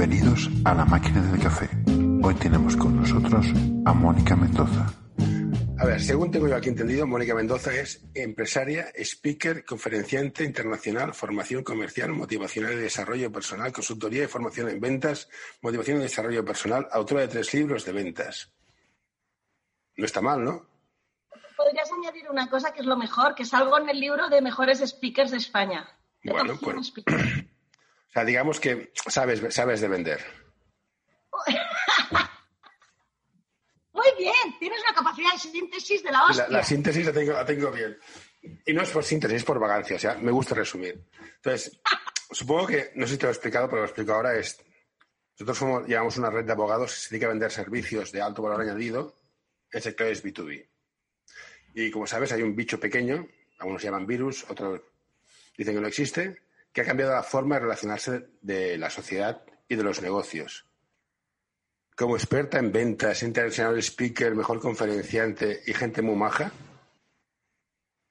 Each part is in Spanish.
Bienvenidos a la máquina del café. Hoy tenemos con nosotros a Mónica Mendoza. A ver, según tengo yo aquí entendido, Mónica Mendoza es empresaria, speaker, conferenciante internacional, formación comercial, motivacional y desarrollo personal, consultoría y formación en ventas, motivación y desarrollo personal, autora de tres libros de ventas. No está mal, ¿no? Podrías añadir una cosa que es lo mejor, que salgo en el libro de mejores speakers de España. Bueno, pues. O sea, digamos que sabes, sabes de vender. Muy bien, tienes una capacidad de síntesis de la hostia. La, síntesis la tengo, la tengo bien. Y no es por síntesis, es por vagancia. O sea, me gusta resumir. Entonces, supongo que, no sé si te lo he explicado, pero lo explico ahora, es... Nosotros somos, llevamos una red de abogados que se dedica a vender servicios de alto valor añadido en sectores B2B. Y como sabes, hay un bicho pequeño, algunos llaman virus, otros dicen que no existe, que ha cambiado la forma de relacionarse de la sociedad y de los negocios. Como experta en ventas, internacional speaker, mejor conferenciante y gente muy maja,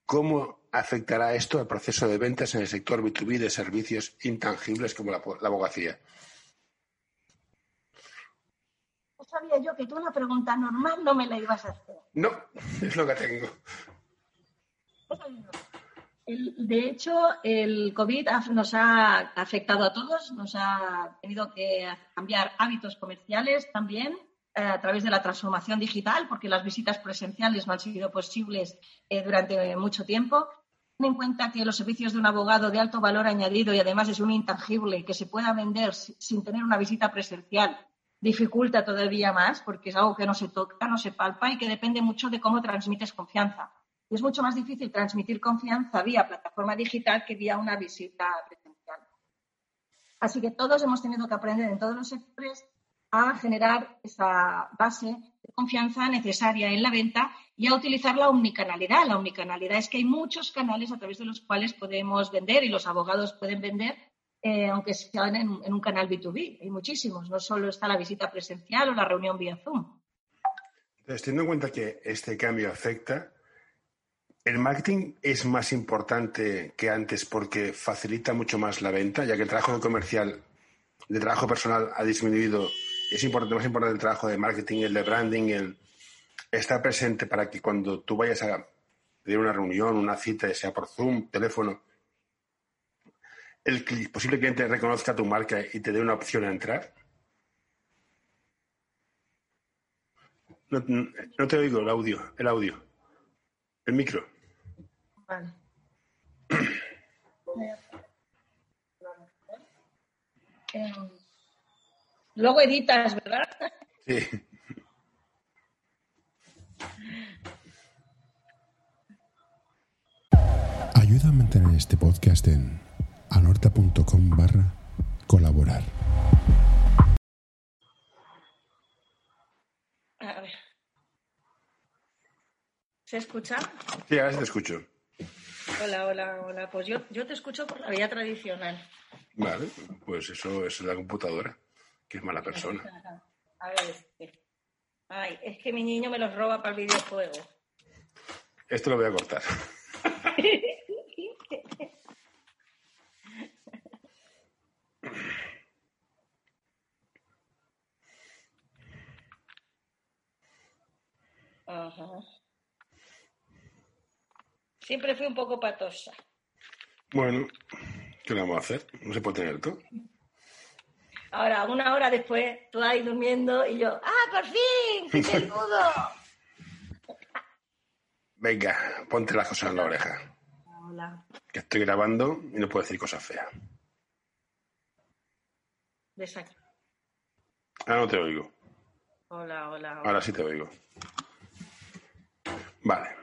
¿cómo afectará esto al proceso de ventas en el sector B2B de servicios intangibles como la, abogacía? No sabía yo que tú una pregunta normal no me la ibas a hacer. No, es lo que tengo. De hecho, el COVID nos ha afectado a todos, nos ha tenido que cambiar hábitos comerciales también eh, a través de la transformación digital, porque las visitas presenciales no han sido posibles eh, durante mucho tiempo. Ten en cuenta que los servicios de un abogado de alto valor añadido y además es un intangible que se pueda vender sin tener una visita presencial dificulta todavía más porque es algo que no se toca, no se palpa y que depende mucho de cómo transmites confianza. Y es mucho más difícil transmitir confianza vía plataforma digital que vía una visita presencial. Así que todos hemos tenido que aprender en todos los sectores a generar esa base de confianza necesaria en la venta y a utilizar la omnicanalidad. La omnicanalidad es que hay muchos canales a través de los cuales podemos vender y los abogados pueden vender, eh, aunque sean en, en, un canal B2B. Hay muchísimos, no solo está la visita presencial o la reunión vía Zoom. Entonces, teniendo en cuenta que este cambio afecta ¿El marketing es más importante que antes porque facilita mucho más la venta, ya que el trabajo comercial, de trabajo personal ha disminuido? Es importante, más importante el trabajo de marketing, el de branding, el estar presente para que cuando tú vayas a pedir una reunión, una cita, sea por Zoom, teléfono, el posible cliente reconozca tu marca y te dé una opción a entrar. No, no te oigo el audio, el audio. El micro. Vale. luego editas, ¿verdad? Sí. Ayuda a mantener este podcast en anorta.com barra colaborar. ¿Se escucha? Sí, ahora te escucho. Hola, hola, hola. Pues yo, yo te escucho por la vía tradicional. Vale, pues eso es la computadora, que es mala persona. A ver, este. Ay, es que mi niño me los roba para el videojuego. Esto lo voy a cortar. Ajá. Siempre fui un poco patosa. Bueno, ¿qué le vamos a hacer? No se puede tener todo. Ahora, una hora después, tú ahí durmiendo y yo, ¡ah, por fin! nudo! Venga, ponte las cosas en la oreja. Hola. Que estoy grabando y no puedo decir cosas feas. Ahora no te oigo. Hola, hola, hola. Ahora sí te oigo. Vale.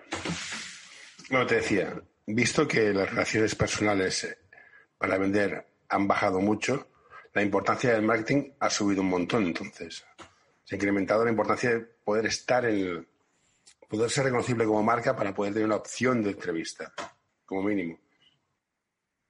Bueno, te decía, visto que las relaciones personales para vender han bajado mucho, la importancia del marketing ha subido un montón. Entonces, se ha incrementado la importancia de poder estar en, poder ser reconocible como marca para poder tener una opción de entrevista, como mínimo.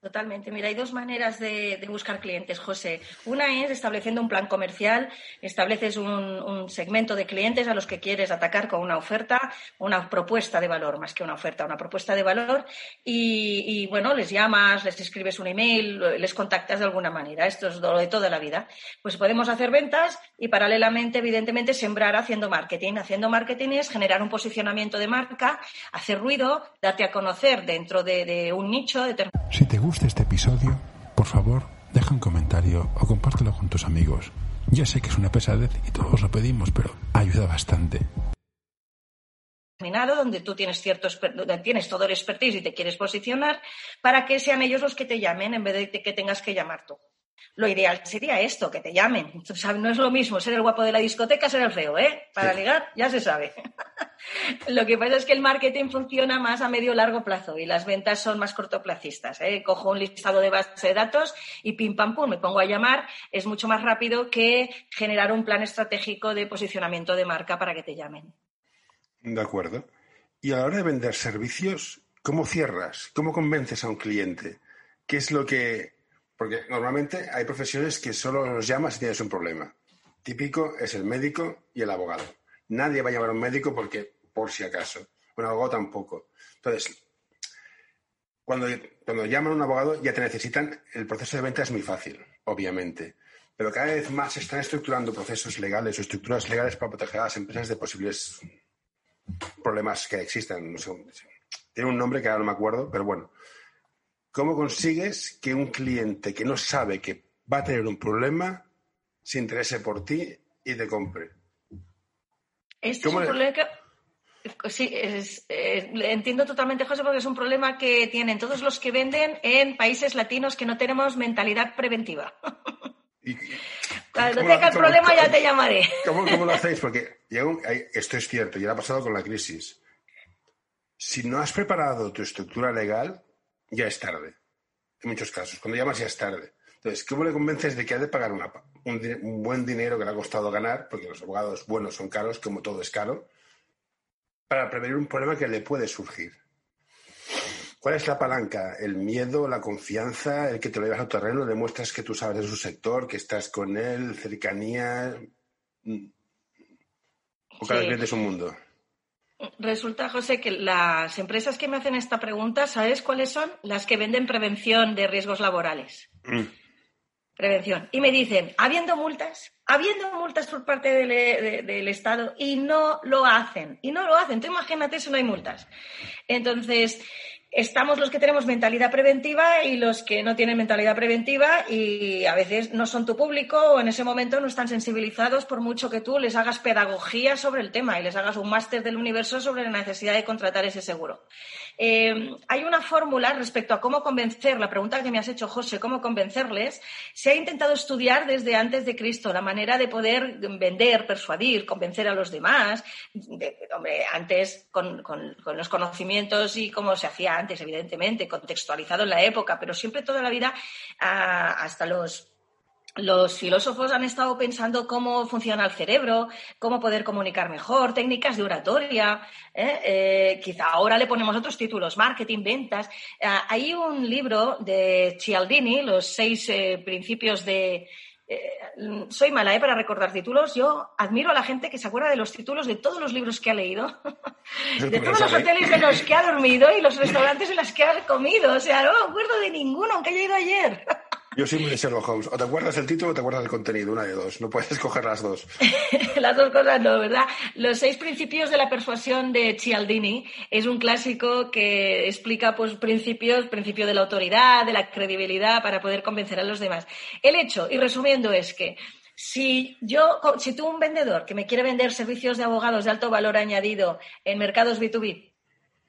Totalmente. Mira, hay dos maneras de, buscar clientes, José. Una es estableciendo un plan comercial, estableces un, segmento de clientes a los que quieres atacar con una oferta, una propuesta de valor, más que una oferta, una propuesta de valor, y, bueno, les llamas, les escribes un email, les contactas de alguna manera. Esto es lo de toda la vida. Pues podemos hacer ventas y paralelamente, evidentemente, sembrar haciendo marketing. Haciendo marketing es generar un posicionamiento de marca, hacer ruido, darte a conocer dentro de, un nicho determinado. Si este episodio, por favor, deja un comentario o compártelo con tus amigos. Ya sé que es una pesadez y todos lo pedimos, pero ayuda bastante donde tú tienes cierto tienes todo el expertise y te quieres posicionar para que sean ellos los que te llamen en vez de que tengas que llamar tú. Lo ideal sería esto, que te llamen. no es lo mismo ser el guapo de la discoteca, ser el feo, ¿eh? Para ligar, ya se sabe. lo que pasa es que el marketing funciona más a medio largo plazo y las ventas son más cortoplacistas. ¿eh? Cojo un listado de base de datos y pim pam pum, me pongo a llamar. Es mucho más rápido que generar un plan estratégico de posicionamiento de marca para que te llamen. De acuerdo. Y a la hora de vender servicios, ¿cómo cierras? ¿Cómo convences a un cliente? ¿Qué es lo que porque normalmente hay profesiones que solo los llamas si tienes un problema. Típico es el médico y el abogado. Nadie va a llamar a un médico porque, por si acaso. Un abogado tampoco. Entonces, cuando, cuando llaman a un abogado ya te necesitan, el proceso de venta es muy fácil, obviamente. Pero cada vez más se están estructurando procesos legales o estructuras legales para proteger a las empresas de posibles problemas que existan. tiene un nombre que ahora no me acuerdo, pero bueno. ¿Cómo consigues que un cliente que no sabe que va a tener un problema se interese por ti y te compre? Este es un problema que... Sí, entiendo totalmente, José, porque es un problema que tienen todos los que venden en países latinos que no tenemos mentalidad preventiva. Cuando tenga el problema ya te llamaré. ¿Cómo, lo hacéis? Porque esto es cierto, ya ha pasado con la crisis. Si no has preparado tu estructura legal, ya es tarde. En muchos casos. Cuando llamas ya es tarde. Entonces, ¿cómo le convences de que ha de pagar un, buen dinero que le ha costado ganar, porque los abogados buenos son caros, como todo es caro, para prevenir un problema que le puede surgir? ¿Cuál es la palanca? ¿El miedo, la confianza, el que te lo llevas a terreno, demuestras que tú sabes de su sector, que estás con él, cercanía? ¿O cada cliente es un mundo? Resulta, José, que las empresas que me hacen esta pregunta, ¿sabes cuáles son? Las que venden prevención de riesgos laborales. Mm. Prevención. Y me dicen, habiendo multas, habiendo multas por parte del, del, Estado y no lo hacen. Y no lo hacen. Tú imagínate si no hay multas. Entonces, estamos los que tenemos mentalidad preventiva y los que no tienen mentalidad preventiva y a veces no son tu público o en ese momento no están sensibilizados por mucho que tú les hagas pedagogía sobre el tema y les hagas un máster del universo sobre la necesidad de contratar ese seguro. Eh, hay una fórmula respecto a cómo convencer, la pregunta que me has hecho, José, cómo convencerles. Se ha intentado estudiar desde antes de Cristo la manera de poder vender, persuadir, convencer a los demás. hombre, antes con, los conocimientos y cómo se hacía evidentemente, contextualizado en la época, pero siempre toda la vida ah, hasta los los filósofos han estado pensando cómo funciona el cerebro, cómo poder comunicar mejor, técnicas de oratoria. ¿eh? Eh, quizá ahora le ponemos otros títulos, marketing, ventas. Ah, hay un libro de Cialdini, Los seis eh, principios de. Soy mala para recordar títulos. Yo admiro a la gente que se acuerda de los títulos de todos los libros que ha leído, de todos los hoteles en los que ha dormido y los restaurantes en los que ha comido. O sea, no me acuerdo de ninguno, aunque haya ido ayer. Yo soy muy de Sherlock Holmes. O te acuerdas el título o te acuerdas del contenido, una de dos. No puedes escoger las dos. las dos cosas no, ¿verdad? Los seis principios de la persuasión de Cialdini es un clásico que explica pues, principios, principio de la autoridad, de la credibilidad para poder convencer a los demás. El hecho, y resumiendo, es que si yo, si tú un vendedor que me quiere vender servicios de abogados de alto valor añadido en mercados B2B,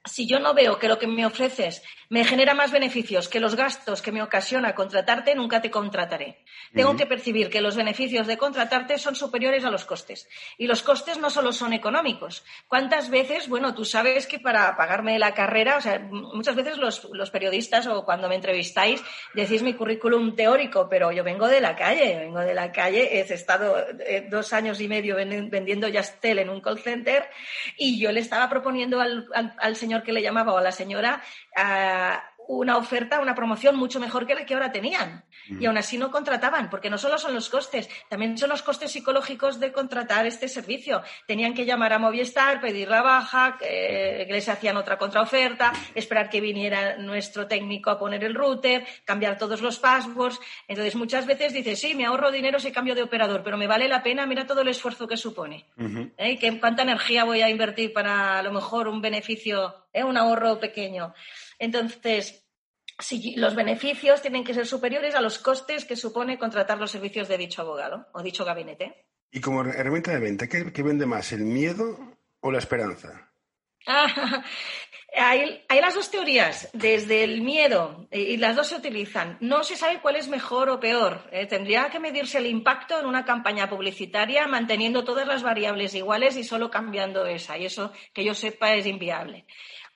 si yo no veo que lo que me ofreces me genera más beneficios que los gastos que me ocasiona contratarte, nunca te contrataré. Tengo que percibir que los beneficios de contratarte son superiores a los costes. Y los costes no solo son económicos. ¿Cuántas veces, bueno, tú sabes que para pagarme la carrera, o sea, muchas veces los, periodistas o cuando me entrevistáis decís mi currículum teórico, pero yo vengo de la calle, vengo de la calle, he estado eh, dos años y medio vendiendo Yastel en un call center y yo le estaba proponiendo al, al señor que le llamaba o a la señora una oferta, una promoción mucho mejor que la que ahora tenían. Y aún así no contrataban, porque no solo son los costes, también son los costes psicológicos de contratar este servicio. Tenían que llamar a Movistar, pedir la baja, que, les hacían otra contraoferta, esperar que viniera nuestro técnico a poner el router, cambiar todos los passwords. Entonces, muchas veces dices, sí, me ahorro dinero si cambio de operador, pero me vale la pena, mira todo el esfuerzo que supone. ¿Eh? ¿Cuánta energía voy a invertir para a lo mejor un beneficio, ¿eh? un ahorro pequeño? Entonces, si los beneficios tienen que ser superiores a los costes que supone contratar los servicios de dicho abogado o dicho gabinete. Y como herramienta de venta, ¿qué, vende más, el miedo o la esperanza? hay, las dos teorías, desde el miedo, y las dos se utilizan. No se sabe cuál es mejor o peor. Eh, tendría que medirse el impacto en una campaña publicitaria manteniendo todas las variables iguales y solo cambiando esa. Y eso, que yo sepa, es inviable.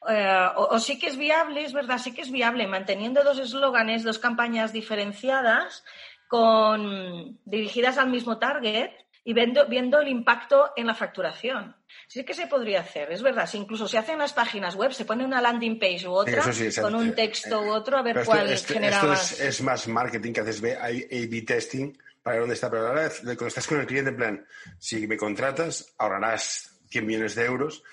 Eh, o, sí que es viable, es verdad, sí que es viable, manteniendo dos eslóganes, dos campañas diferenciadas, con, dirigidas al mismo target y viendo, viendo el impacto en la facturación. Sí que se podría hacer, es verdad. Si incluso se hacen las páginas web, se pone una landing page u otra, con un texto u otro, a ver cuál esto, genera esto Es, es, más marketing que haces A-B testing para dónde está. Pero ahora, cuando estás con el cliente, en plan, si me contratas, ahorrarás 100 millones de euros,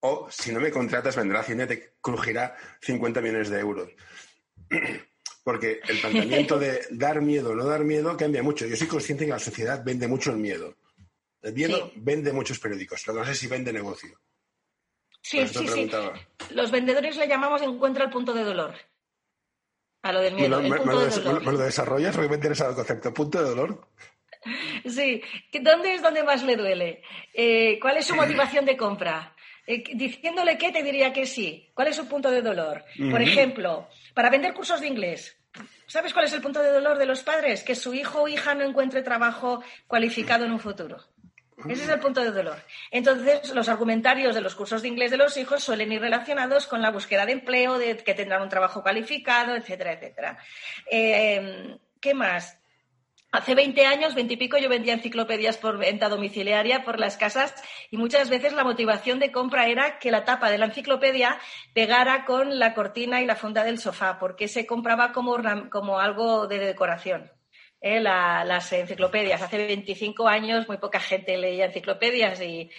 o si no me contratas, vendrá Hacienda y te crujirá 50 millones de euros. Porque el planteamiento de dar miedo o no dar miedo cambia mucho. Yo soy consciente que la sociedad vende mucho el miedo. El miedo vende muchos periódicos, lo que no sé si vende negocio. Sí, sí, sí. Los vendedores le llamamos encuentra el punto de dolor. A lo del miedo. Me, lo, desarrollas porque me interesa el concepto. ¿Punto de dolor? Sí. ¿Dónde es donde más le duele? Eh, ¿Cuál es su motivación de compra? Eh, diciéndole que te diría que sí. ¿Cuál es su punto de dolor? Por ejemplo, para vender cursos de inglés. ¿Sabes cuál es el punto de dolor de los padres? Que su hijo o hija no encuentre trabajo cualificado en un futuro. Ese es el punto de dolor. Entonces, los argumentarios de los cursos de inglés de los hijos suelen ir relacionados con la búsqueda de empleo, de que tendrán un trabajo cualificado, etcétera, etcétera. Eh, ¿Qué más? Hace 20 años, 20 y pico, yo vendía enciclopedias por venta domiciliaria por las casas y muchas veces la motivación de compra era que la tapa de la enciclopedia pegara con la cortina y la funda del sofá, porque se compraba como, como algo de decoración. ¿eh? las enciclopedias. Hace 25 años muy poca gente leía enciclopedias y,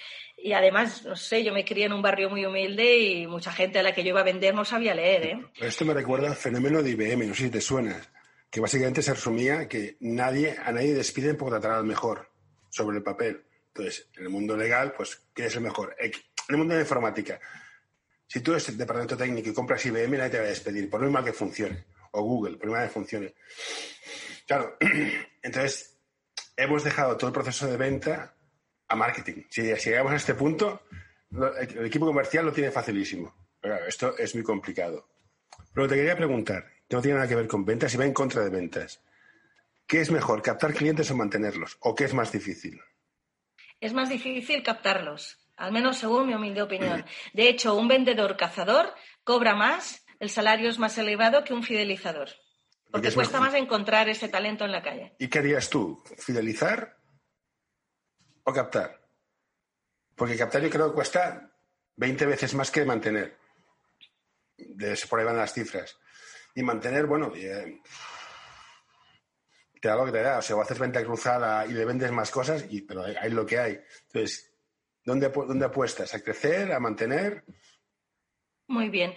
además, no sé, yo me crié en un barrio muy humilde y mucha gente a la que yo iba a vender no sabía leer. ¿eh? Esto me recuerda al fenómeno de IBM, no sé si te suena que básicamente se resumía que nadie, a nadie despiden por tratar al mejor sobre el papel. Entonces, en el mundo legal, pues, ¿quién es el mejor? En el mundo de la informática, si tú eres el departamento técnico y compras IBM, nadie te va a despedir, por muy mal que funcione. O Google, por muy mal que funcione. Claro, entonces, hemos dejado todo el proceso de venta a marketing. Si, llegamos a este punto, el equipo comercial lo tiene facilísimo. Pero claro, esto es muy complicado. Pero te quería preguntar, no tiene nada que ver con ventas y va en contra de ventas. ¿Qué es mejor, captar clientes o mantenerlos? ¿O qué es más difícil? Es más difícil captarlos, al menos según mi humilde opinión. De hecho, un vendedor cazador cobra más, el salario es más elevado que un fidelizador. Porque, cuesta más encontrar ese talento en la calle. ¿Y qué harías tú? ¿Fidelizar o captar? Porque captar yo creo que cuesta 20 veces más que mantener. De, por ahí van las cifras y mantener, bueno, eh, te da lo que te da. O sea, o haces venta cruzada y le vendes más cosas, y, pero hay, lo que hay. Entonces, ¿dónde, ¿dónde apuestas? ¿A crecer? ¿A mantener? Muy bien.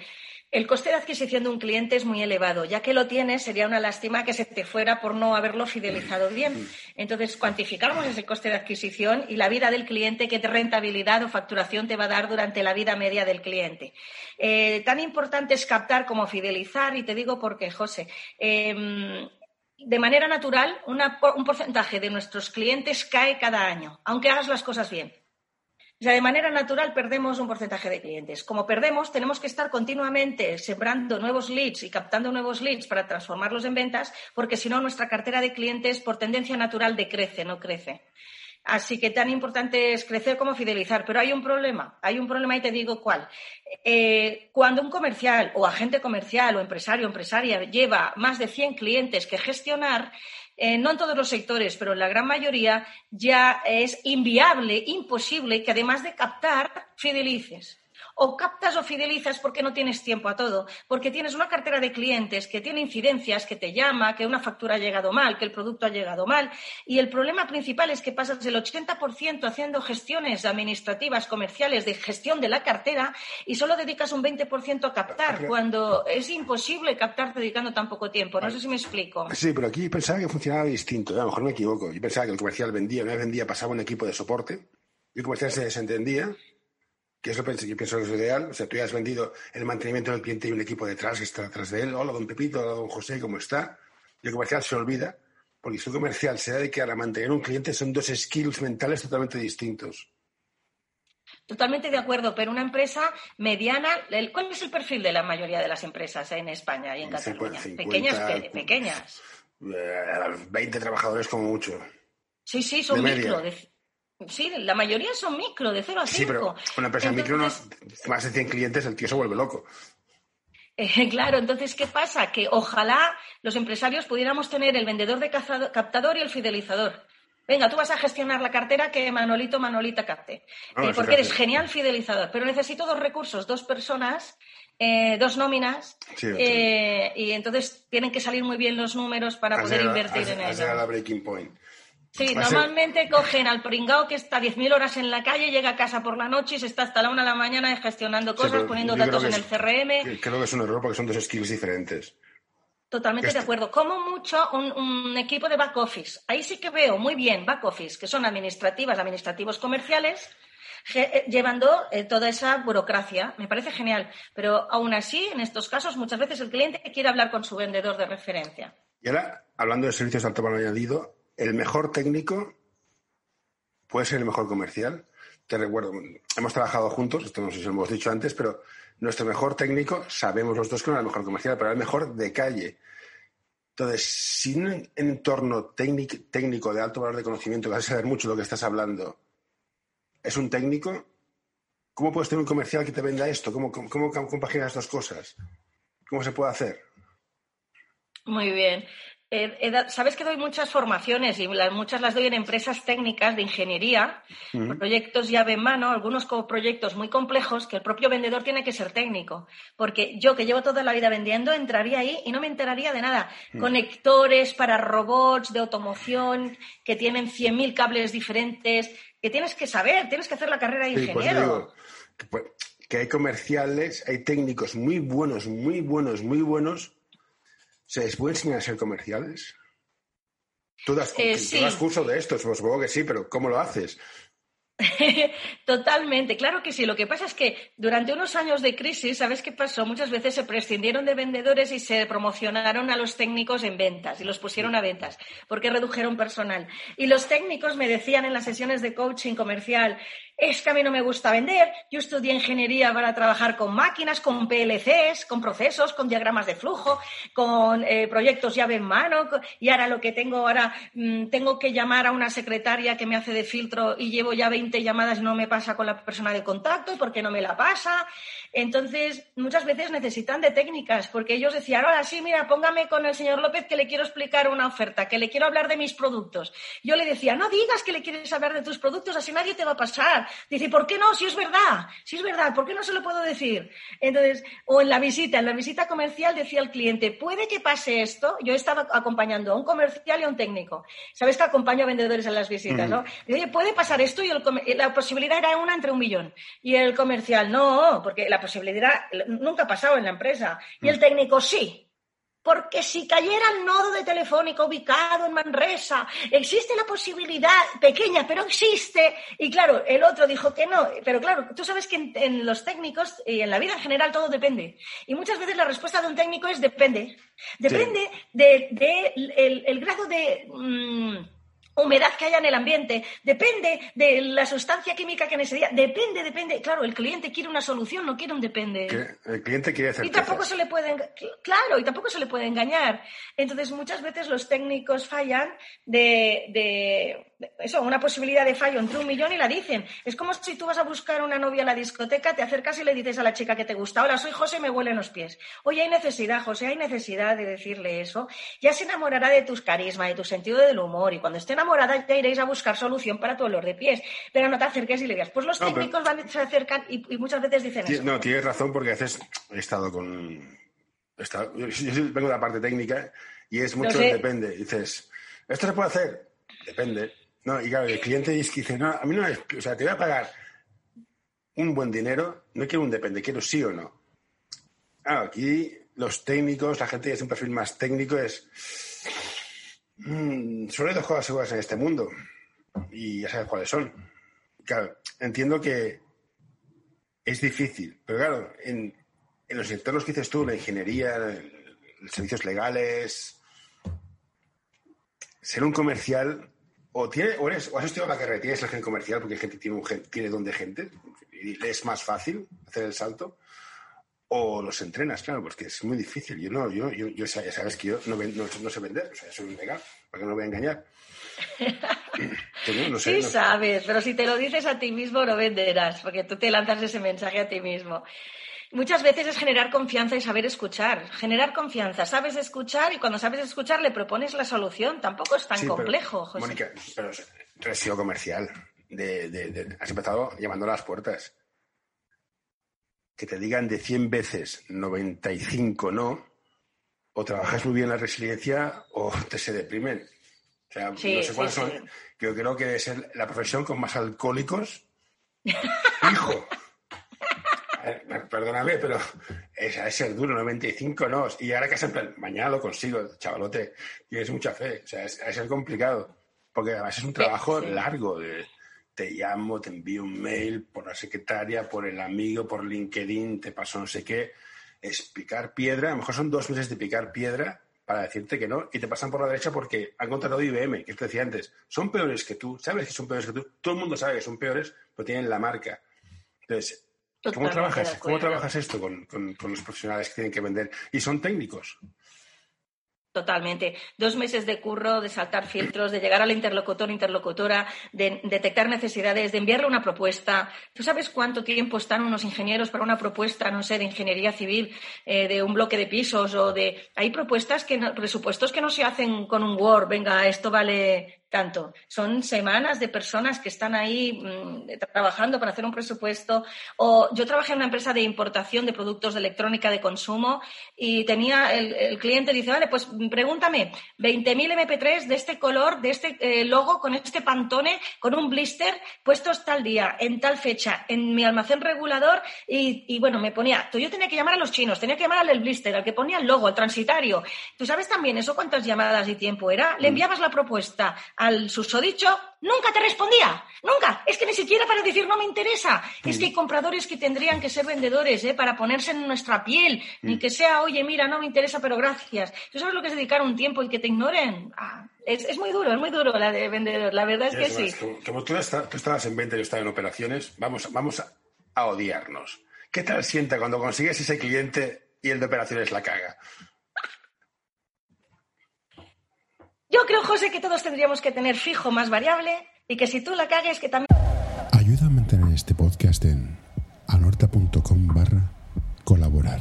El coste de adquisición de un cliente es muy elevado. Ya que lo tienes, sería una lástima que se te fuera por no haberlo fidelizado bien. Entonces, cuantificamos ese coste de adquisición y la vida del cliente, qué rentabilidad o facturación te va a dar durante la vida media del cliente. Eh, tan importante es captar como fidelizar, y te digo por qué, José. Em, de manera natural, un porcentaje de nuestros clientes cae cada año, aunque hagas las cosas bien. O sea, de manera natural perdemos un porcentaje de clientes. Como perdemos, tenemos que estar continuamente sembrando nuevos leads y captando nuevos leads para transformarlos en ventas, porque si no, nuestra cartera de clientes por tendencia natural decrece, no crece. Así que tan importante es crecer como fidelizar. Pero hay un problema, hay un problema y te digo cuál. Eh, cuando un comercial o agente comercial o empresario o empresaria lleva más de 100 clientes que gestionar, eh, no en todos los sectores, pero en la gran mayoría, ya es inviable, imposible que además de captar, fidelices. O captas o fidelizas porque no tienes tiempo a todo, porque tienes una cartera de clientes que tiene incidencias, que te llama, que una factura ha llegado mal, que el producto ha llegado mal. Y el problema principal es que pasas el 80% haciendo gestiones administrativas, comerciales, de gestión de la cartera y solo dedicas un 20% a captar, cuando es imposible captar dedicando tan poco tiempo. No sé si me explico. Sí, pero aquí pensaba que funcionaba distinto. A lo mejor me equivoco. Yo pensaba que el comercial vendía, una vez vendía, pasaba un equipo de soporte y el comercial se desentendía que eso yo pienso que es lo ideal. O sea, tú ya has vendido el mantenimiento del cliente y un equipo detrás que está detrás de él. Hola, don Pepito, hola, don José, ¿cómo está? Y el comercial se olvida, porque si un comercial se dedica a mantener un cliente, son dos skills mentales totalmente distintos. Totalmente de acuerdo, pero una empresa mediana, ¿cuál es el perfil de la mayoría de las empresas en España y en Cataluña? pequeñas, pequeñas. 20 eh, trabajadores como mucho. Sí, sí, son micro. Sí, la mayoría son micro, de 0 a 5. Sí, pero una empresa micro, más de 100 clientes, el tío se vuelve loco. Eh, claro, entonces, ¿qué pasa? Que ojalá los empresarios pudiéramos tener el vendedor de captador y el fidelizador venga, tú vas a gestionar la cartera que Manolito, Manolita capte. Eh, porque eres genial fidelizador, pero necesito dos recursos, dos personas, eh, dos nóminas, eh, y entonces tienen que salir muy bien los números para poder invertir en ello. la breaking point. Sí, normalmente cogen al pringao que está 10.000 horas en la calle, llega a casa por la noche y se está hasta la una de la mañana gestionando cosas, poniendo datos en el CRM. Creo que es un error porque son dos skills diferentes. Totalmente de acuerdo. Como mucho un, equipo de back office. Ahí sí que veo muy bien back office, que son administrativas, administrativos comerciales, eh, llevando eh, toda esa burocracia. Me parece genial. Pero aún así, en estos casos, muchas veces el cliente quiere hablar con su vendedor de referencia. Y ahora, hablando de servicios de alto valor añadido, el mejor técnico puede ser el mejor comercial. Te recuerdo, hemos trabajado juntos, esto no sé si lo hemos dicho antes, pero nuestro mejor técnico, sabemos los dos que no es el mejor comercial, pero es el mejor de calle. Entonces, sin un entorno técnico de alto valor de conocimiento, que vas a saber mucho de lo que estás hablando, es un técnico, ¿cómo puedes tener un comercial que te venda esto? ¿Cómo, cómo, cómo compaginas dos cosas? ¿Cómo se puede hacer? Muy bien sabes que doy muchas formaciones y muchas las doy en empresas técnicas de ingeniería, proyectos llave en mano, algunos como proyectos muy complejos que el propio vendedor tiene que ser técnico. Porque yo que llevo toda la vida vendiendo, entraría ahí y no me enteraría de nada. Conectores para robots de automoción que tienen 100.000 cables diferentes, que tienes que saber, tienes que hacer la carrera de ingeniero. Pues, que hay comerciales, hay técnicos muy buenos, muy buenos, muy buenos ¿Se les puede enseñar a ser comerciales? Tú das, eh, curso de esto, supongo que sí, pero ¿cómo lo haces? Totalmente, claro que sí. Lo que pasa es que durante unos años de crisis, ¿sabes qué pasó? Muchas veces se prescindieron de vendedores y se promocionaron a los técnicos en ventas y los pusieron a ventas porque redujeron personal. Y los técnicos me decían en las sesiones de coaching comercial, es que a mí no me gusta vender, yo estudié ingeniería para trabajar con máquinas, con PLCs, con procesos, con diagramas de flujo, con eh, proyectos llave en mano y ahora lo que tengo ahora, mm, tengo que llamar a una secretaria que me hace de filtro y llevo ya 20 llamadas y no me pasa con la persona de contacto, ¿por qué no me la pasa? Entonces, muchas veces necesitan de técnicas, porque ellos decían, ahora sí, mira, póngame con el señor López que le quiero explicar una oferta, que le quiero hablar de mis productos. Yo le decía, no digas que le quieres hablar de tus productos, así nadie te va a pasar. Dice, ¿por qué no? Si es verdad, si es verdad, ¿por qué no se lo puedo decir? Entonces, o en la visita, en la visita comercial decía el cliente, puede que pase esto. Yo estaba acompañando a un comercial y a un técnico. Sabes que acompaño a vendedores en las visitas, ¿no? Y, Oye, puede pasar esto y la posibilidad era una entre un millón. Y el comercial, no, porque la posibilidad nunca ha pasado en la empresa. Y el mm. técnico, sí, porque si cayera el nodo de Telefónica ubicado en Manresa, existe la posibilidad pequeña, pero existe. Y claro, el otro dijo que no. Pero claro, tú sabes que en, los técnicos y en la vida en general todo depende. Y muchas veces la respuesta de un técnico es depende. Depende del de, el, grado de... Mm, humedad que haya en el ambiente, depende de la sustancia química que en ese día, depende, depende. Claro, el cliente quiere una solución, no quiere un depende. El cliente quiere hacer Y tampoco se le puede, claro, y tampoco se le puede engañar. Entonces, muchas veces los técnicos fallan de, eso, una posibilidad de fallo entre un millón y la dicen. Es como si tú vas a buscar una novia en la discoteca, te acercas y le dices a la chica que te gusta, hola, soy José, me huelen los pies. Oye, hay necesidad, José, hay necesidad de decirle eso. Ya se enamorará de tus carismas, de tu sentido del humor y cuando esté enamorada ya iréis a buscar solución para tu olor de pies. Pero no te acerques y le digas, pues los técnicos van, se acercan y, muchas veces dicen eso. No, tienes razón porque a veces he estado con... yo, vengo de la parte técnica y es mucho, depende. Dices, ¿esto se puede hacer? Depende. No, y claro, el cliente dice, no, a mí no es, o sea, te voy a pagar un buen dinero, no quiero un depende, quiero sí o no. Claro, aquí los técnicos, la gente que es un perfil más técnico es... Mmm, solo hay dos cosas seguras en este mundo y ya sabes cuáles son. Claro, entiendo que es difícil, pero claro, en, en los entornos que dices tú, la ingeniería, servicios legales, ser un comercial o, tiene, o, eres, o has estudiado la carrera, tienes el gen comercial porque gente tiene, un tiene don de gente y es más fácil hacer el salto, o los entrenas, claro, porque es muy difícil. Yo no, yo, yo, yo ya sabes que yo no, no, sé vender, o sea, soy un legal, ¿para qué no me voy a engañar? no, sé, sí sabes, pero si te lo dices a ti mismo no venderás, porque tú te lanzas ese mensaje a ti mismo. Muchas veces es generar confianza y saber escuchar. Generar confianza, sabes escuchar y cuando sabes escuchar le propones la solución. Tampoco es tan complejo, José. Mónica, pero tú has sido comercial. De, has empezado llamando a las puertas. Que te digan de 100 veces 95 no, o trabajas muy bien la resiliencia o te se deprimen. O sea, no sé cuáles son. Yo creo que es la profesión con más alcohólicos. Hijo. Perdóname, pero es, es ser duro, 95 no. Y ahora que siempre, mañana lo consigo, chavalote, tienes mucha fe. O sea, es, es complicado. Porque además es un trabajo largo. te llamo, te envío un mail por la secretaria, por el amigo, por LinkedIn, te paso no sé qué. Es picar piedra. A lo mejor son dos meses de picar piedra para decirte que no, y te pasan por la derecha porque han contratado IBM, que te decía antes, son peores que tú, sabes que son peores que tú, todo el mundo sabe que son peores, pero tienen la marca. Entonces, ¿Cómo trabajas, ¿Cómo trabajas esto con, los profesionales que tienen que vender y son técnicos? Totalmente. Dos meses de curro, de saltar filtros, de llegar al interlocutor, interlocutora, de detectar necesidades, de enviarle una propuesta. ¿Tú sabes cuánto tiempo están unos ingenieros para una propuesta, no sé, de ingeniería civil, eh, de un bloque de pisos o de... Hay propuestas que, presupuestos que no se hacen con un Word, venga, esto vale tanto. Son semanas de personas que están ahí mm, trabajando para hacer un presupuesto. O yo trabajé en una empresa de importación de productos de electrónica de consumo y tenía el, cliente dice, vale, pues pregúntame, 20.000 MP3 de este color, de este eh, logo, con este pantone, con un blister, puestos tal día, en tal fecha, en mi almacén regulador y, bueno, me ponía, yo tenía que llamar a los chinos, tenía que llamar al del blister, al que ponía el logo, al transitario. ¿Tú sabes también eso cuántas llamadas y tiempo era? Le mm. enviabas la propuesta al susodicho, nunca te respondía, nunca. Es que ni siquiera para decir no me interesa. Es que hay compradores que tendrían que ser vendedores ¿eh? para ponerse en nuestra piel, ni mm. que sea, oye, mira, no me interesa, pero gracias. ¿Tú sabes lo que es dedicar un tiempo y que te ignoren? Ah, es, muy duro, es muy duro la de vendedor, la verdad es que sí. Como, tú, estabas en venta y yo estaba en operaciones, vamos, vamos a, a odiarnos. ¿Qué tal sienta cuando consigues ese cliente y el de operaciones la caga? Yo creo, José, que todos tendríamos que tener fijo más variable y que si tú la cagues, que también... Ayuda a mantener este podcast en anorta.com barra colaborar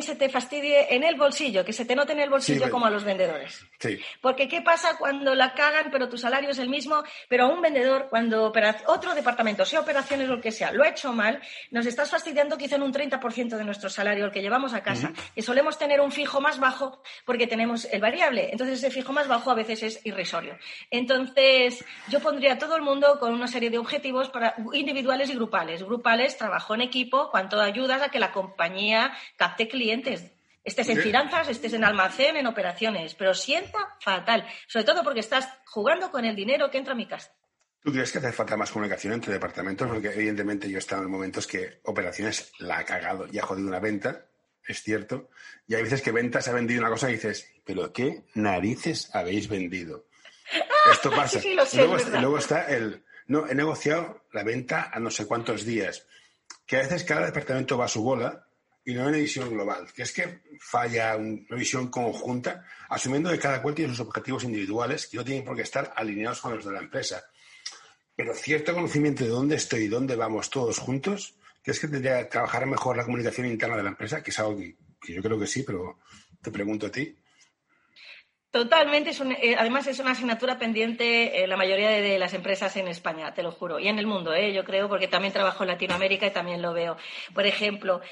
se te fastidie en el bolsillo, que se te note en el bolsillo como a los vendedores. Sí. Porque ¿qué pasa cuando la cagan, pero tu salario es el mismo, pero a un vendedor, cuando otro departamento, sea operaciones o lo que sea, lo ha hecho mal, nos estás fastidiando quizá en un 30% de nuestro salario, el que llevamos a casa, y solemos tener un fijo más bajo porque tenemos el variable. Entonces ese fijo más bajo a veces es irrisorio. Entonces yo pondría a todo el mundo con una serie de objetivos para, individuales y grupales. Grupales, trabajo en equipo, cuánto ayudas a que la compañía capte clientes clientes. Estés en finanzas, estés en almacén, en operaciones, pero sienta fatal, sobre todo porque estás jugando con el dinero que entra a mi casa. ¿Tú crees que hace falta más comunicación entre departamentos? Porque evidentemente yo he estado en momentos que operaciones la ha cagado y ha jodido una venta, es cierto, y hay veces que ventas ha vendido una cosa y dices, pero ¿qué narices habéis vendido? Esto pasa. Sí, lo sé, luego, luego, está el, no, he negociado la venta a no sé cuántos días, que a veces cada departamento va a su bola y no una visión global, que es que falla una visión conjunta, asumiendo que cada cual tiene sus objetivos individuales que no tienen por qué estar alineados con los de la empresa. Pero cierto conocimiento de dónde estoy y dónde vamos todos juntos, que es que tendría que trabajar mejor la comunicación interna de la empresa, que es algo que yo creo que sí, pero te pregunto a ti. Totalmente, es eh, además es una asignatura pendiente en la mayoría de, las empresas en España, te lo juro, y en el mundo, ¿eh? yo creo, porque también trabajo en Latinoamérica y también lo veo. Por ejemplo,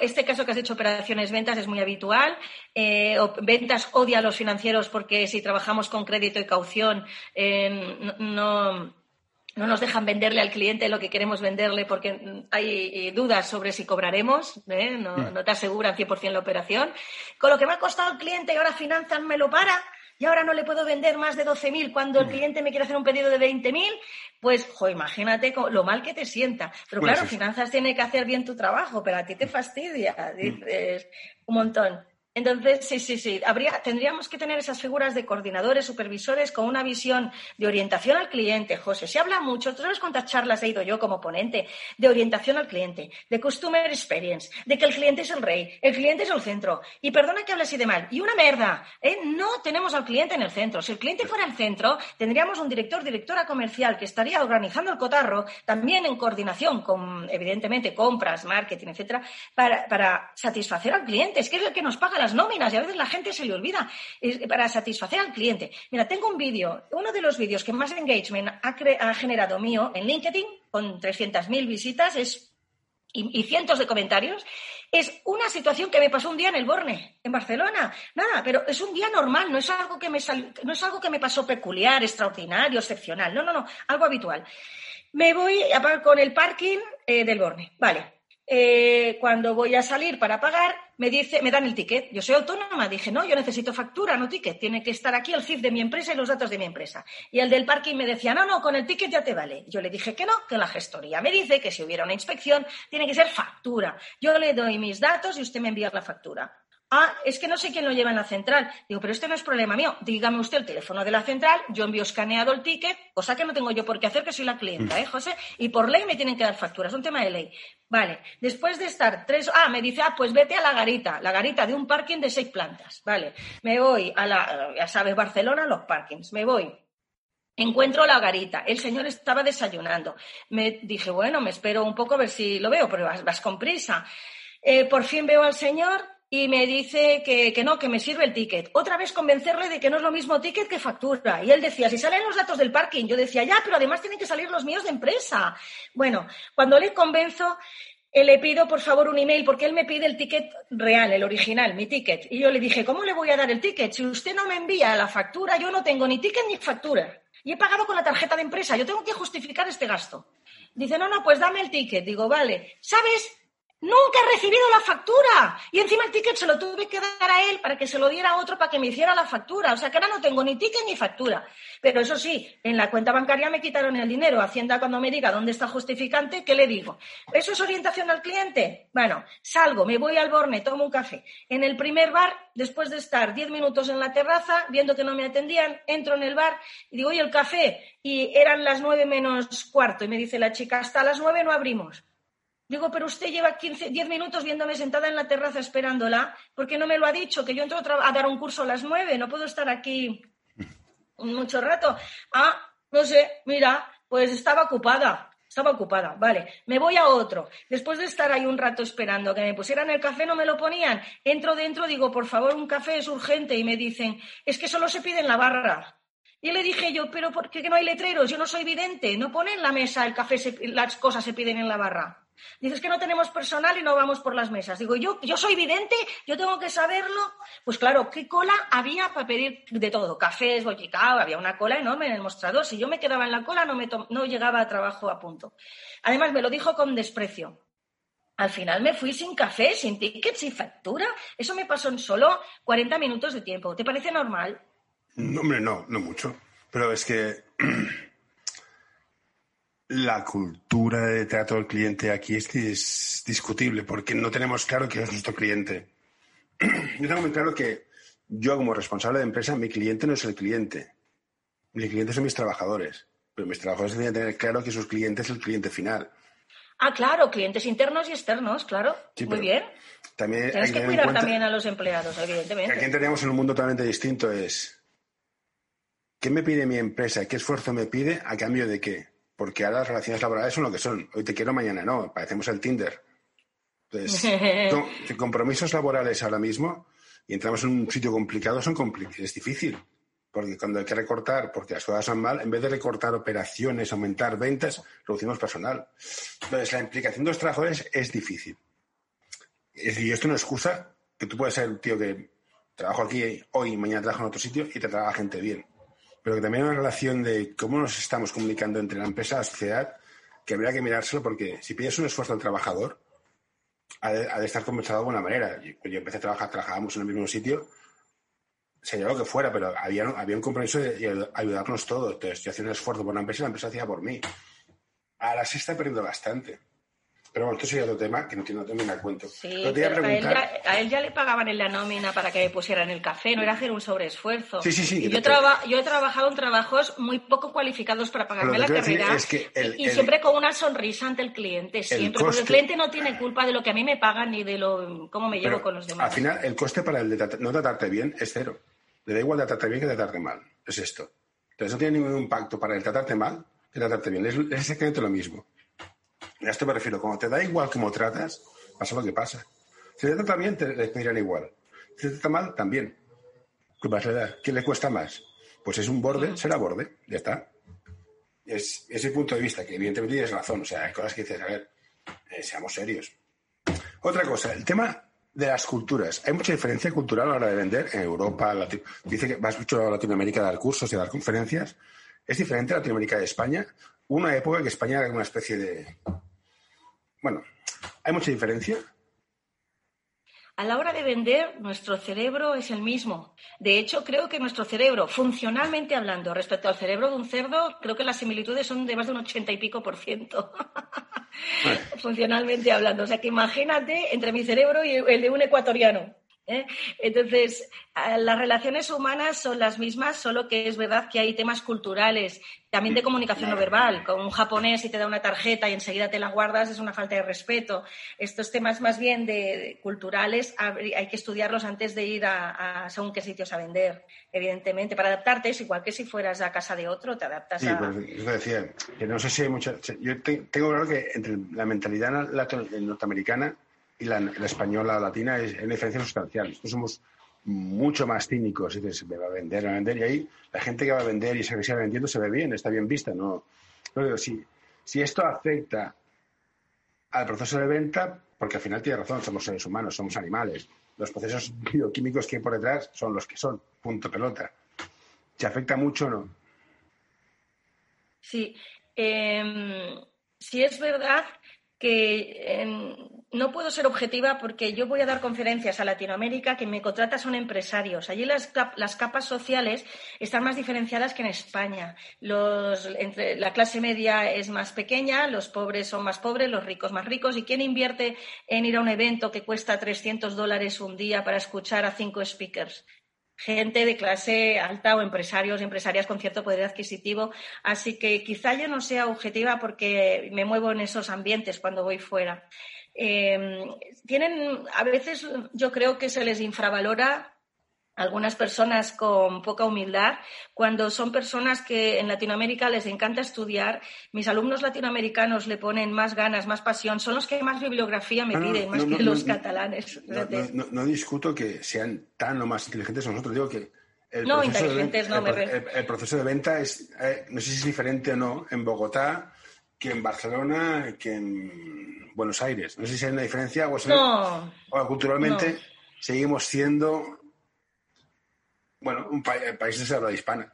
este caso que has hecho operaciones ventas es muy habitual. Eh, ventas odia a los financieros porque si trabajamos con crédito y caución no no nos dejan venderle al cliente lo que queremos venderle porque hay eh, dudas sobre si cobraremos, ¿eh? no, mm. no, te aseguran 100% la operación. Con lo que me ha costado el cliente y ahora Finanzas me lo para y ahora no le puedo vender más de 12.000 cuando el mm. cliente me quiere hacer un pedido de 20.000, pues, jo, imagínate lo mal que te sienta. Pero claro, Finanzas tiene que hacer bien tu trabajo, pero a ti te fastidia, mm. dices un montón. Entonces, sí, sí, sí. Tendríamos que tener esas figuras de coordinadores, supervisores con una visión de orientación al cliente. José, se habla mucho, tú sabes cuántas charlas he ido yo como ponente, de orientación al cliente, de customer experience, de que el cliente es el rey, el cliente es el centro. Y perdona que hable así de mal. Y una merda, ¿eh? no tenemos al cliente en el centro. Si el cliente fuera el centro, tendríamos un director, directora comercial que estaría organizando el cotarro, también en coordinación con, evidentemente, compras, marketing, etcétera, para, para satisfacer al cliente. Es que es el que nos paga las nóminas y a veces la gente se le olvida para satisfacer al cliente. Mira, tengo un vídeo, uno de los vídeos que más engagement ha, generado mío en LinkedIn, con 300.000 visitas es, y, cientos de comentarios, es una situación que me pasó un día en el Borne, en Barcelona. Nada, pero es un día normal, no es algo que me, no es algo que me pasó peculiar, extraordinario, excepcional. No, no, no, algo habitual. Me voy a, con el parking eh, del Borne. Vale, eh, cuando voy a salir para pagar, me dice, me dan el ticket. Yo soy autónoma. Dije, no, yo necesito factura, no ticket. Tiene que estar aquí el CIF de mi empresa y los datos de mi empresa. Y el del parking me decía, no, no, con el ticket ya te vale. Yo le dije que no, que la gestoría me dice que si hubiera una inspección, tiene que ser factura. Yo le doy mis datos y usted me envía la factura. Ah, es que no sé quién lo lleva en la central. Digo, pero este no es problema mío. Dígame usted el teléfono de la central, yo envío escaneado el ticket, cosa que no tengo yo por qué hacer, que soy la clienta, ¿eh, José? Y por ley me tienen que dar factura, es un tema de ley. Vale, después de estar tres. Ah, me dice, ah, pues vete a la garita, la garita de un parking de seis plantas. Vale, me voy a la, ya sabes, Barcelona, los parkings. Me voy. Encuentro la garita. El señor estaba desayunando. Me dije, bueno, me espero un poco a ver si lo veo, pero vas, con prisa. Eh, por fin veo al señor y me dice que, que, no, que me sirve el ticket. Otra vez convencerle de que no es lo mismo ticket que factura. Y él decía, si salen los datos del parking, yo decía, ya, pero además tienen que salir los míos de empresa. Bueno, cuando le convenzo, eh, le pido por favor un email porque él me pide el ticket real, el original, mi ticket. Y yo le dije, ¿cómo le voy a dar el ticket? Si usted no me envía la factura, yo no tengo ni ticket ni factura. Y he pagado con la tarjeta de empresa, yo tengo que justificar este gasto. Dice, no, no, pues dame el ticket. Digo, vale, ¿sabes? Nunca he recibido la factura. Y encima el ticket se lo tuve que dar a él para que se lo diera a otro para que me hiciera la factura. O sea que ahora no tengo ni ticket ni factura. Pero eso sí, en la cuenta bancaria me quitaron el dinero. Hacienda cuando me diga dónde está justificante, ¿qué le digo? ¿Eso es orientación al cliente? Bueno, salgo, me voy al Borne, tomo un café. En el primer bar, después de estar diez minutos en la terraza, viendo que no me atendían, entro en el bar y digo, oye, el café. Y eran las nueve menos cuarto. Y me dice la chica, hasta las nueve no abrimos. Digo, pero usted lleva 15, 10 minutos viéndome sentada en la terraza esperándola, porque no me lo ha dicho, que yo entro a dar un curso a las nueve, no puedo estar aquí mucho rato. Ah, no sé, mira, pues estaba ocupada, estaba ocupada, vale, me voy a otro. Después de estar ahí un rato esperando que me pusieran el café, no me lo ponían. Entro dentro, digo, por favor, un café es urgente, y me dicen, es que solo se pide en la barra. Y le dije yo, pero ¿por qué no hay letreros? Yo no soy vidente, no pone en la mesa el café, las cosas se piden en la barra. Dices que no tenemos personal y no vamos por las mesas. Digo, yo, yo soy vidente, yo tengo que saberlo. Pues claro, ¿qué cola había para pedir de todo? Cafés, bollicao, había una cola enorme en el mostrador. Si yo me quedaba en la cola, no, me no llegaba a trabajo a punto. Además, me lo dijo con desprecio. Al final me fui sin café, sin ticket, sin factura. Eso me pasó en solo 40 minutos de tiempo. ¿Te parece normal? No, hombre, no, no mucho. Pero es que la cultura de trato al cliente aquí es, discutible porque no tenemos claro quién es nuestro cliente. Yo tengo muy claro que yo como responsable de empresa, mi cliente no es el cliente. Mi cliente son mis trabajadores. Pero mis trabajadores deberían tener claro que sus clientes es el cliente final. Ah, claro, clientes internos y externos, claro. Muy bien. También Tienes que cuidar también a los empleados, evidentemente. Aquí entraríamos en un mundo totalmente distinto. Es, ¿qué me pide mi empresa? ¿Qué esfuerzo me pide a cambio de qué? Porque ahora las relaciones laborales son lo que son. Hoy te quiero, mañana no. Parecemos el Tinder. Entonces, compromisos laborales ahora mismo y entramos en un sitio complicado son es difícil. Porque cuando hay que recortar, porque las cosas van mal, en vez de recortar operaciones, aumentar ventas, reducimos personal. Entonces, la implicación de los trabajadores es difícil. Es decir, esto no excusa que tú puedes ser un tío que trabajo aquí hoy, mañana trabajo en otro sitio y te trabaja gente bien. Pero también hay una relación de cómo nos estamos comunicando entre la empresa y la sociedad que habría que mirárselo porque si pides un esfuerzo al trabajador, ha de, estar compensado de alguna manera. Yo, empecé a trabajar, trabajábamos en el mismo sitio, sería lo que fuera, pero había, había un compromiso de, ayudarnos todos. Entonces, yo hacía un esfuerzo por la empresa y la empresa hacía por mí. Ahora se está perdiendo bastante. Pero bueno, esto sería otro tema que no tiene no me cuento. Sí, a, él ya, le pagaban en la nómina para que pusieran el café, no era hacer un sobreesfuerzo. Sí, sí, sí. yo, yo he trabajado en trabajos muy poco cualificados para pagarme la carrera y, siempre con una sonrisa ante el cliente, siempre. porque el cliente no tiene culpa de lo que a mí me pagan ni de lo cómo me llevo con los demás. Al final, el coste para el de no tratarte bien es cero. Le da igual tratarte bien que tratarte mal. Es esto. Entonces no tiene ningún impacto para el tratarte mal que tratarte bien. Es, es exactamente lo mismo. A esto me refiero, como te da igual cómo tratas, pasa lo que pasa. Si te trata bien, te miran igual. Si te trata mal, también. ¿Qué más le da? ¿Qué le cuesta más? Pues es un borde, será borde, ya está. Es ese punto de vista, que evidentemente tienes razón. O sea, hay cosas que dices, a ver, eh, seamos serios. Otra cosa, el tema de las culturas. Hay mucha diferencia cultural a la hora de vender en Europa. dice que vas mucho a Latinoamérica a dar cursos y a dar conferencias. ¿Es diferente Latinoamérica de España? Una época que España era una especie de bueno, ¿hay mucha diferencia? A la hora de vender, nuestro cerebro es el mismo. De hecho, creo que nuestro cerebro, funcionalmente hablando, respecto al cerebro de un cerdo, creo que las similitudes son de más de un ochenta y pico por ciento. funcionalmente hablando. O sea, que imagínate entre mi cerebro y el de un ecuatoriano. ¿Eh? Entonces, las relaciones humanas son las mismas, solo que es verdad que hay temas culturales, también de comunicación no verbal. Con un japonés, si te da una tarjeta y enseguida te la guardas, es una falta de respeto. Estos temas más bien de, culturales hay que estudiarlos antes de ir a, según qué sitios a vender, evidentemente. Para adaptarte es igual que si fueras a casa de otro, te adaptas sí, a... Pues, decía, que no sé si hay mucha... Yo tengo claro que entre la mentalidad norteamericana y la, española la latina es, una diferencia sustancial. Nosotros somos mucho más cínicos. Y dices, me va a vender, me va a vender. Y ahí la gente que va a vender y se que sigue vendiendo se ve bien, está bien vista. No, no si, si esto afecta al proceso de venta, porque al final tiene razón, somos seres humanos, somos animales. Los procesos bioquímicos que hay por detrás son los que son, punto pelota. ¿Se afecta mucho o no? Sí. Eh, sí es verdad que no puedo ser objetiva porque yo voy a dar conferencias a Latinoamérica que me contratan son empresarios. Allí las, las capas sociales están más diferenciadas que en España. Los, entre, la clase media es más pequeña, los pobres son más pobres, los ricos más ricos. ¿Y quién invierte en ir a un evento que cuesta 300 dólares un día para escuchar a cinco speakers? gente de clase alta o empresarios empresarias con cierto poder adquisitivo. Así que quizá yo no sea objetiva porque me muevo en esos ambientes cuando voy fuera. Eh, tienen, a veces yo creo que se les infravalora algunas personas con poca humildad, cuando son personas que en Latinoamérica les encanta estudiar. Mis alumnos latinoamericanos le ponen más ganas, más pasión, son los que más bibliografía me piden, más que los catalanes. No, discuto que sean tan o más inteligentes nosotros, digo que el, no, proceso, de venta, no, el, proceso de venta es, eh, no sé si es diferente o no, en Bogotá que en Barcelona, que en Buenos Aires. No sé si hay una diferencia o, o culturalmente seguimos siendo bueno, un país de habla hispana.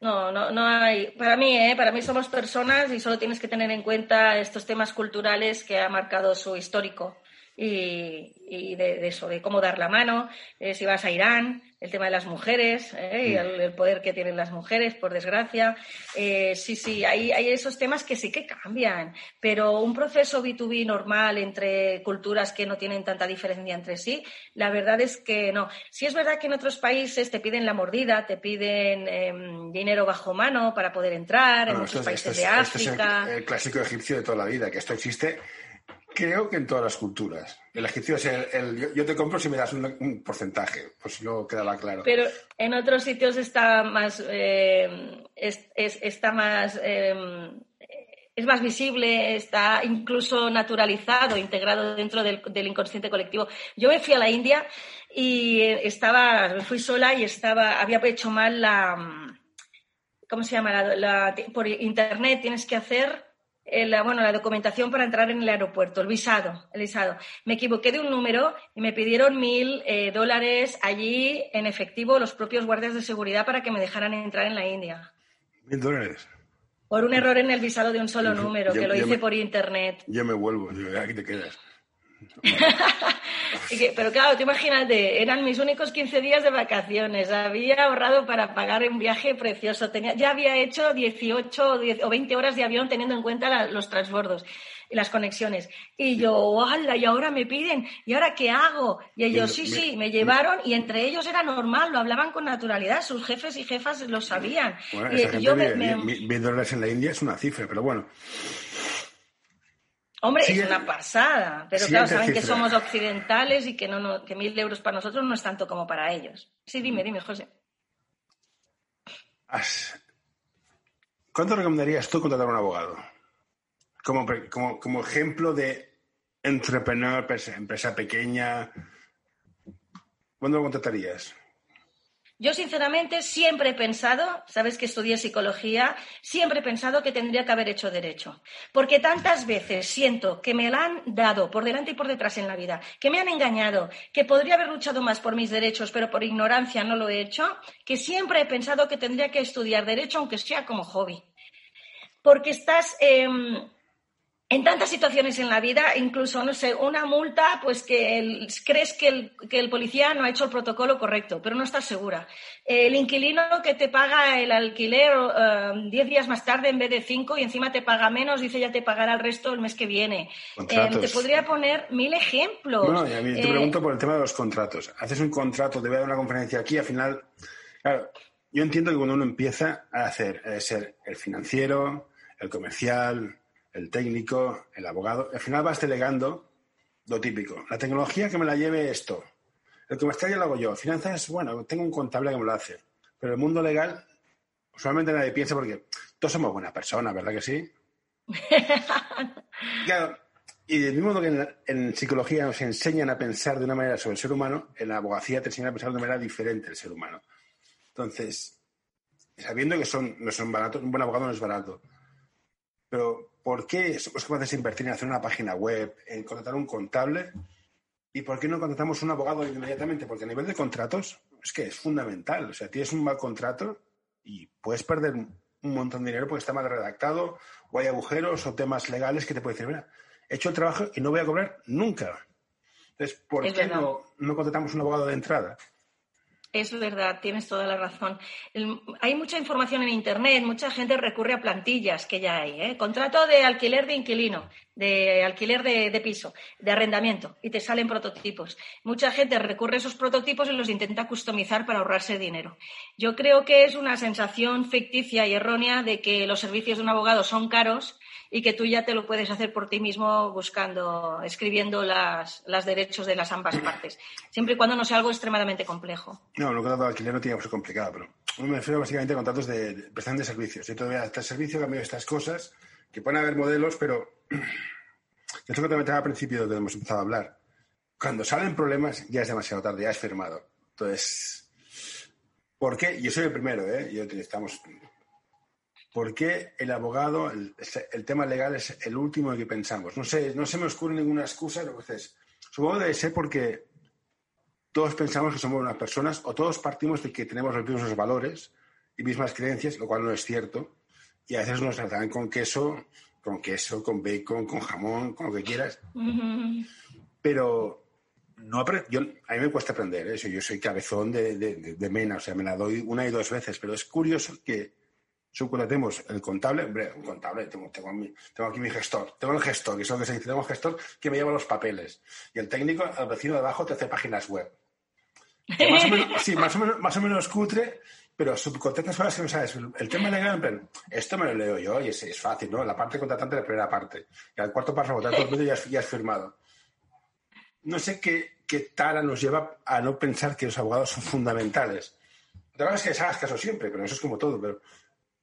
No, no, no hay. Para mí, ¿eh? para mí somos personas y solo tienes que tener en cuenta estos temas culturales que ha marcado su histórico. Y, de, eso, de cómo dar la mano, eh, si vas a Irán, el tema de las mujeres ¿eh? y el, poder que tienen las mujeres, por desgracia. Eh, sí, sí, hay, hay, esos temas que sí que cambian, pero un proceso B2B normal entre culturas que no tienen tanta diferencia entre sí, la verdad es que no. Sí es verdad que en otros países te piden la mordida, te piden em, dinero bajo mano para poder entrar, en muchos países de África. es el clásico egipcio de toda la vida, que esto existe Creo que en todas las culturas. El egipcio es el, yo, te compro si me das un, porcentaje, pues si no claro. Pero en otros sitios está más, eh, es, está más, eh, es más visible, está incluso naturalizado, integrado dentro del, inconsciente colectivo. Yo me fui a la India y estaba, fui sola y estaba, había hecho mal la, ¿cómo se llama? la, por internet tienes que hacer la, bueno, la documentación para entrar en el aeropuerto, el visado, el visado. Me equivoqué de un número y me pidieron mil eh, dólares allí en efectivo los propios guardias de seguridad para que me dejaran entrar en la India. ¿Mil dólares? Por un error en el visado de un solo número, que lo hice por internet. Yo me vuelvo, aquí te quedas. Pero claro, tú imagínate, eran mis únicos 15 días de vacaciones, había ahorrado para pagar un viaje precioso, Tenía, ya había hecho 18 o 20 horas de avión teniendo en cuenta los transbordos y las conexiones. Y yo, ¡hala! Y ahora me piden, ¿y ahora qué hago? Y ellos, sí, sí, me llevaron y entre ellos era normal, lo hablaban con naturalidad, sus jefes y jefas lo sabían. y, yo me, dólares en la India es una cifra, pero bueno. Hombre, es una pasada, pero claro, saben que somos occidentales y que, no, que mil euros para nosotros no es tanto como para ellos. Sí, dime, dime, José. ¿Cuánto recomendarías tú contratar a un abogado? Como, como, como ejemplo de entrepreneur, empresa pequeña. ¿Cuándo lo contratarías? Yo, sinceramente, siempre he pensado, sabes que estudié psicología, siempre he pensado que tendría que haber hecho derecho. Porque tantas veces siento que me la han dado por delante y por detrás en la vida, que me han engañado, que podría haber luchado más por mis derechos, pero por ignorancia no lo he hecho, que siempre he pensado que tendría que estudiar derecho, aunque sea como hobby. Porque estás. Em, en tantas situaciones en la vida, incluso, no sé, una multa, pues que crees que el, que el, policía no ha hecho el protocolo correcto, pero no estás segura. El inquilino que te paga el alquiler eh, diez días más tarde en vez de cinco y encima te paga menos, dice ya te pagará el resto el mes que viene. Eh, te podría poner mil ejemplos. No, y a mí te eh, pregunto por el tema de los contratos. Haces un contrato, te voy a dar una conferencia aquí, al final, claro, yo entiendo que cuando uno empieza a hacer, a ser el financiero, el comercial, el técnico, el abogado. Al final vas delegando lo típico. La tecnología que me la lleve esto. El comercial ya lo hago yo. Finanzas, bueno, tengo un contable que me lo hace. Pero el mundo legal, usualmente nadie piensa porque todos somos buenas personas, ¿verdad que sí? claro, y del mismo modo que en, psicología nos enseñan a pensar de una manera sobre el ser humano, en la abogacía te enseñan a pensar de una manera diferente el ser humano. Entonces, sabiendo que son, no son baratos, un buen abogado no es barato, pero ¿por qué somos capaces de invertir en hacer una página web, en contratar un contable? ¿Y por qué no contratamos un abogado inmediatamente? Porque a nivel de contratos es que es fundamental. O sea, tienes un mal contrato y puedes perder un montón de dinero porque está mal redactado o hay agujeros o temas legales que te pueden decir, mira, he hecho el trabajo y no voy a cobrar nunca. Entonces, ¿por qué no, no contratamos un abogado de entrada? Es verdad, tienes toda la razón. hay mucha información en Internet, mucha gente recurre a plantillas que ya hay. ¿eh? Contrato de alquiler de inquilino, de alquiler de, piso, de arrendamiento, y te salen prototipos. Mucha gente recurre a esos prototipos y los intenta customizar para ahorrarse dinero. Yo creo que es una sensación ficticia y errónea de que los servicios de un abogado son caros y que tú ya te lo puedes hacer por ti mismo buscando, escribiendo las, las derechos de las ambas partes, siempre y cuando no sea algo extremadamente complejo. No, lo que de alquiler no tiene que ser complicado, pero me refiero básicamente a contratos de, prestación de servicios. Yo todavía este servicio, cambio estas cosas, que pueden haber modelos, pero esto que te comentaba al principio donde hemos empezado a hablar. Cuando salen problemas ya es demasiado tarde, ya es firmado. Entonces, ¿por qué? Yo soy el primero, ¿eh? Yo, estamos ¿Por qué el abogado, el, tema legal es el último que pensamos? No sé, no se me ocurre ninguna excusa, lo que es. Supongo que debe ser porque todos pensamos que somos unas personas o todos partimos de que tenemos los mismos valores y mismas creencias, lo cual no es cierto. Y a veces nos tratan con queso, con queso, con bacon, con jamón, con lo que quieras. pero no yo, a mí me cuesta aprender eso. Yo soy cabezón de, de, mena, o sea, me la doy una y dos veces, pero es curioso que cuando tenemos el contable, hombre, un contable, tengo, tengo, aquí mi gestor, tengo el gestor, que es lo que se dice, tengo el gestor que me lleva los papeles. Y el técnico, al vecino de abajo, te hace páginas web. Más o menos, sí, más o menos, más o menos cutre, pero subcontratas cosas que no sabes. El tema legal, esto me lo leo yo y es, es, fácil, ¿no? La parte contratante la primera parte. Y al cuarto párrafo, el ya, ya has firmado. No sé qué, qué tara nos lleva a no pensar que los abogados son fundamentales. La verdad es que les hagas caso siempre, pero eso es como todo. Pero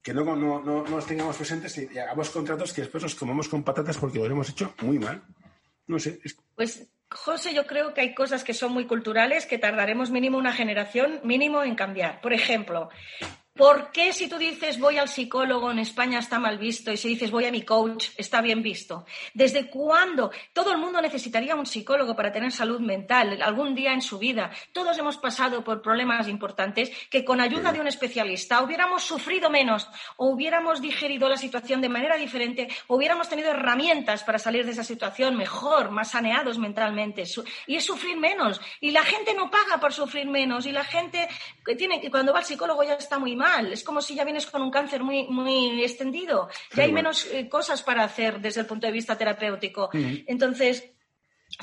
que no, no, no, nos tengamos presentes y hagamos contratos que después nos comemos con patatas porque lo hemos hecho muy mal. No sé. Pues, José, yo creo que hay cosas que son muy culturales que tardaremos mínimo una generación mínimo en cambiar. Por ejemplo, ¿Por qué si tú dices voy al psicólogo en España está mal visto y si dices voy a mi coach está bien visto? ¿Desde cuándo? Todo el mundo necesitaría un psicólogo para tener salud mental algún día en su vida. Todos hemos pasado por problemas importantes que con ayuda de un especialista hubiéramos sufrido menos o hubiéramos digerido la situación de manera diferente o hubiéramos tenido herramientas para salir de esa situación mejor, más saneados mentalmente y es sufrir menos. Y la gente no paga por sufrir menos y la gente tiene que cuando va al psicólogo ya está muy mal es como si ya vienes con un cáncer muy, muy extendido. Ya hay menos eh, cosas para hacer desde el punto de vista terapéutico. Entonces,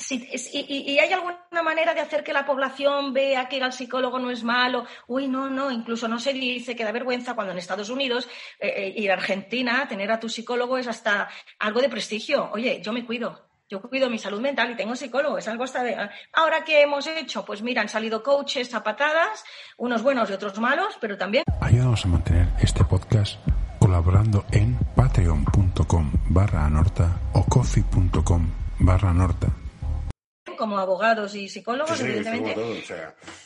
y, hay alguna manera de hacer que la población vea que ir al psicólogo no es malo? Uy, no, no, incluso no se dice que da vergüenza cuando en Estados Unidos eh, eh, ir a Argentina, tener a tu psicólogo es hasta algo de prestigio. Oye, yo me cuido, yo cuido mi salud mental y tengo psicólogo, es algo hasta de... Ahora, ¿qué hemos hecho? Pues mira, han salido coaches a patadas, unos buenos y otros malos, pero también... Ayúdanos a mantener este podcast colaborando en patreon.com barra anorta o coffee.com barra anorta como abogados y psicólogos, evidentemente.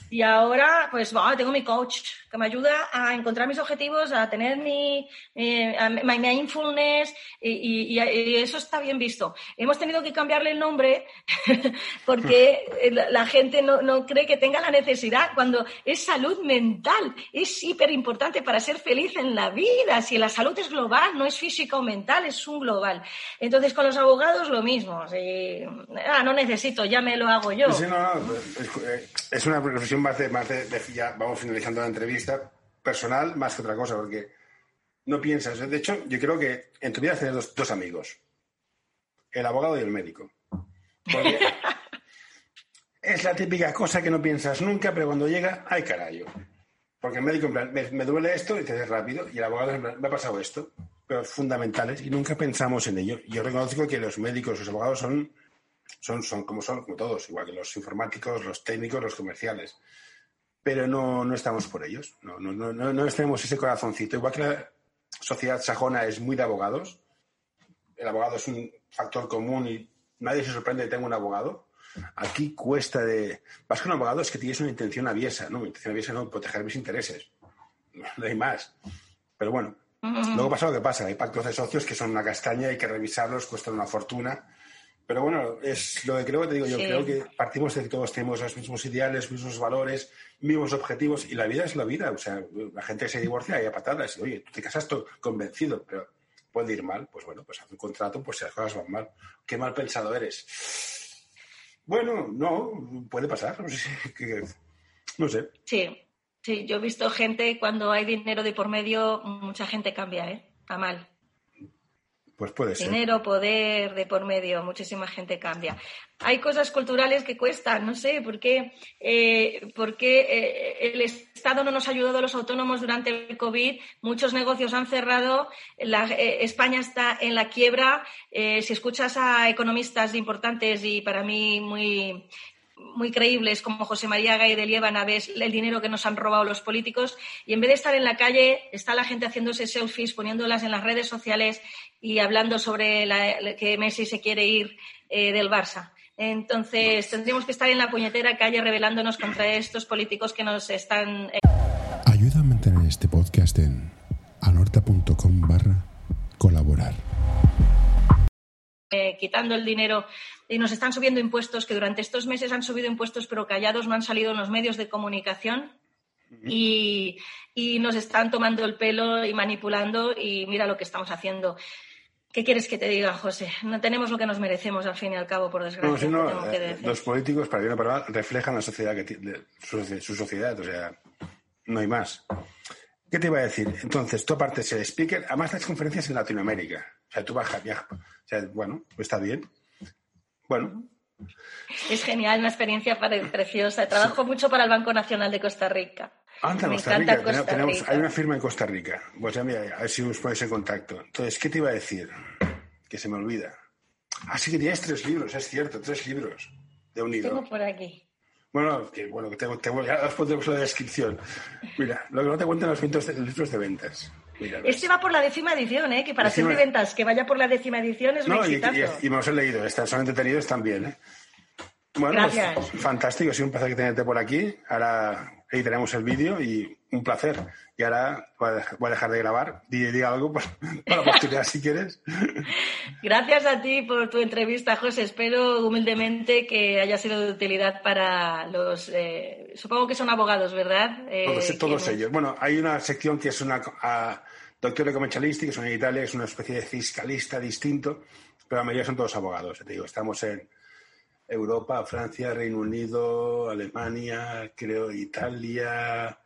Y ahora, pues, tengo mi coach que me ayuda a encontrar mis objetivos, a tener mi, eh, mindfulness y, eso está bien visto. Hemos tenido que cambiarle el nombre porque la, gente no, no, cree que tenga la necesidad cuando es salud mental. Es hiper importante para ser feliz en la vida. Si la salud es global, no es física o mental, es un global. Entonces, con los abogados lo mismo. ah, no necesito, ya me lo hago yo. Sí, no, no, es, una reflexión más de, más de, ya vamos finalizando la entrevista, personal más que otra cosa, porque no piensas. De hecho, yo creo que en tu vida tienes dos, dos amigos, el abogado y el médico. es la típica cosa que no piensas nunca, pero cuando llega, ay carajo. Porque el médico, en plan, me, duele esto y te haces rápido, y el abogado, en plan, me ha pasado esto, pero fundamentales, y nunca pensamos en ello. Yo reconozco que los médicos, los abogados son son, son como son, como todos, igual que los informáticos, los técnicos, los comerciales. Pero no, no estamos por ellos, no, no, no, no tenemos ese corazoncito. Igual que la sociedad sajona es muy de abogados, el abogado es un factor común y nadie se sorprende de que tenga un abogado. Aquí cuesta de. Vas con un abogado es que tienes una intención aviesa, ¿no? intención aviesa no proteger mis intereses. No hay más. Pero bueno, luego pasa lo que pasa. Hay pactos de socios que son una castaña, hay que revisarlos, cuestan una fortuna. Pero bueno, es lo que creo que te digo yo. Creo que partimos de que todos tenemos los mismos ideales, mismos valores, mismos objetivos y la vida es la vida. O sea, la gente se divorcia y a patadas. Y, Oye, tú te casas convencido, pero puede ir mal. Pues bueno, pues haz un contrato, pues si las cosas van mal. Qué mal pensado eres. Bueno, no, puede pasar. No sé. No sé. Sí, sí. Yo he visto gente cuando hay dinero de por medio, mucha gente cambia, ¿eh? A mal. Pues puede ser. Dinero, poder de por medio, muchísima gente cambia. Hay cosas culturales que cuestan, no sé, ¿por qué, eh, eh, el Estado no nos ha ayudado a los autónomos durante el COVID? Muchos negocios han cerrado, eh, España está en la quiebra. si escuchas a economistas importantes y para mí muy muy creíbles como José María Gay de Liébana ves el dinero que nos han robado los políticos y en vez de estar en la calle está la gente haciéndose selfies, poniéndolas en las redes sociales y hablando sobre que Messi se quiere ir eh, del Barça. Entonces tendríamos que estar en la puñetera calle rebelándonos contra estos políticos que nos están... Eh, Ayuda a mantener este podcast en anorta.com barra colaborar. Eh, quitando el dinero y nos están subiendo impuestos, que durante estos meses han subido impuestos, pero callados no han salido en los medios de comunicación y, nos están tomando el pelo y manipulando y mira lo que estamos haciendo. ¿Qué quieres que te diga, José? No tenemos lo que nos merecemos, al fin y al cabo, por desgracia. No, si no, tengo que eh, decir. los políticos, para bien o para mal, reflejan la sociedad que tiene, su, su sociedad, o sea, no hay más. ¿Qué te iba a decir? Entonces, tú aparte ser speaker, además das conferencias en Latinoamérica. O sea, tú vas, viajas. Sea, bueno, pues está bien. Bueno, Es genial, una experiencia preciosa. Trabajo mucho para el Banco Nacional de Costa Rica. anda, Me Costa Rica. Costa tenemos, Rica. hay una firma en Costa Rica. Pues ya mira, a ver si os ponéis en contacto. Entonces, ¿qué te iba a decir? Que se me olvida. Ah, sí que tienes tres libros, es cierto, tres libros de unido. Tengo por aquí. Bueno, que bueno, que tengo, tengo- ya os pondremos la descripción. Mira, lo que no te cuentan los los libros de ventas. Este va por la décima edición, ¿eh? que para ser Décima- de ventas que vaya por la décima edición es un No, y, exitazo. y- y me los he leído, están, son entretenidos también. ¿eh? Bueno, pues, fantástico, ha sido un placer que tenerte por aquí. Ahora editaremos el vídeo y un placer. Y ahora voy a dejar, de grabar. Di, di algo para la posteridad si quieres. Gracias a ti por tu entrevista, José. Espero humildemente que haya sido de utilidad para los. eh, supongo que son abogados, ¿verdad? Eh, Todos, todos ellos. Bueno, hay una sección que es una a, doctor de commercialistic, que son en Italia, es una especie de fiscalista distinto, pero la mayoría son todos abogados. Te digo, estamos en Europa, Francia, Reino Unido, Alemania, creo Italia,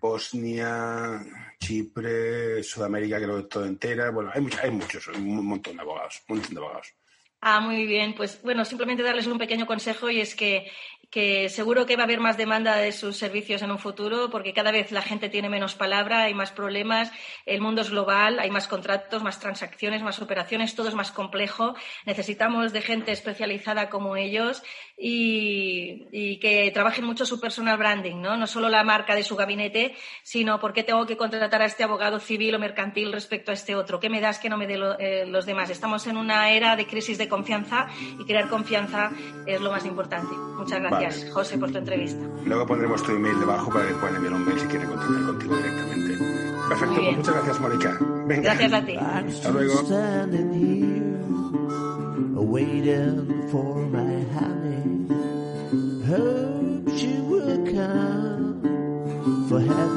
Bosnia, Chipre, Sudamérica, creo que todo entera. Bueno, hay, mucha- hay muchos, un montón de abogados, un montón de abogados. Ah, muy bien. Pues bueno, simplemente darles un pequeño consejo y es que, que seguro que va a haber más demanda de sus servicios en un futuro porque cada vez la gente tiene menos palabra, hay más problemas, el mundo es global, hay más contratos, más transacciones, más operaciones, todo es más complejo. Necesitamos de gente especializada como ellos y, que trabajen mucho su personal branding, ¿no? No solo la marca de su gabinete, sino por qué tengo que contratar a este abogado civil o mercantil respecto a este otro. ¿Qué me das que no me dé eh, los demás? Estamos en una era de crisis de confianza y crear confianza es lo más importante. Muchas gracias. José, por tu entrevista. Luego pondremos tu email debajo para que puedan enviar un mail si quieren contactar contigo directamente. Perfecto, pues muchas gracias, Mónica. Venga. Gracias a ti. I'm Hasta luego. standing here, waiting for my honey. Hope she will come for heaven.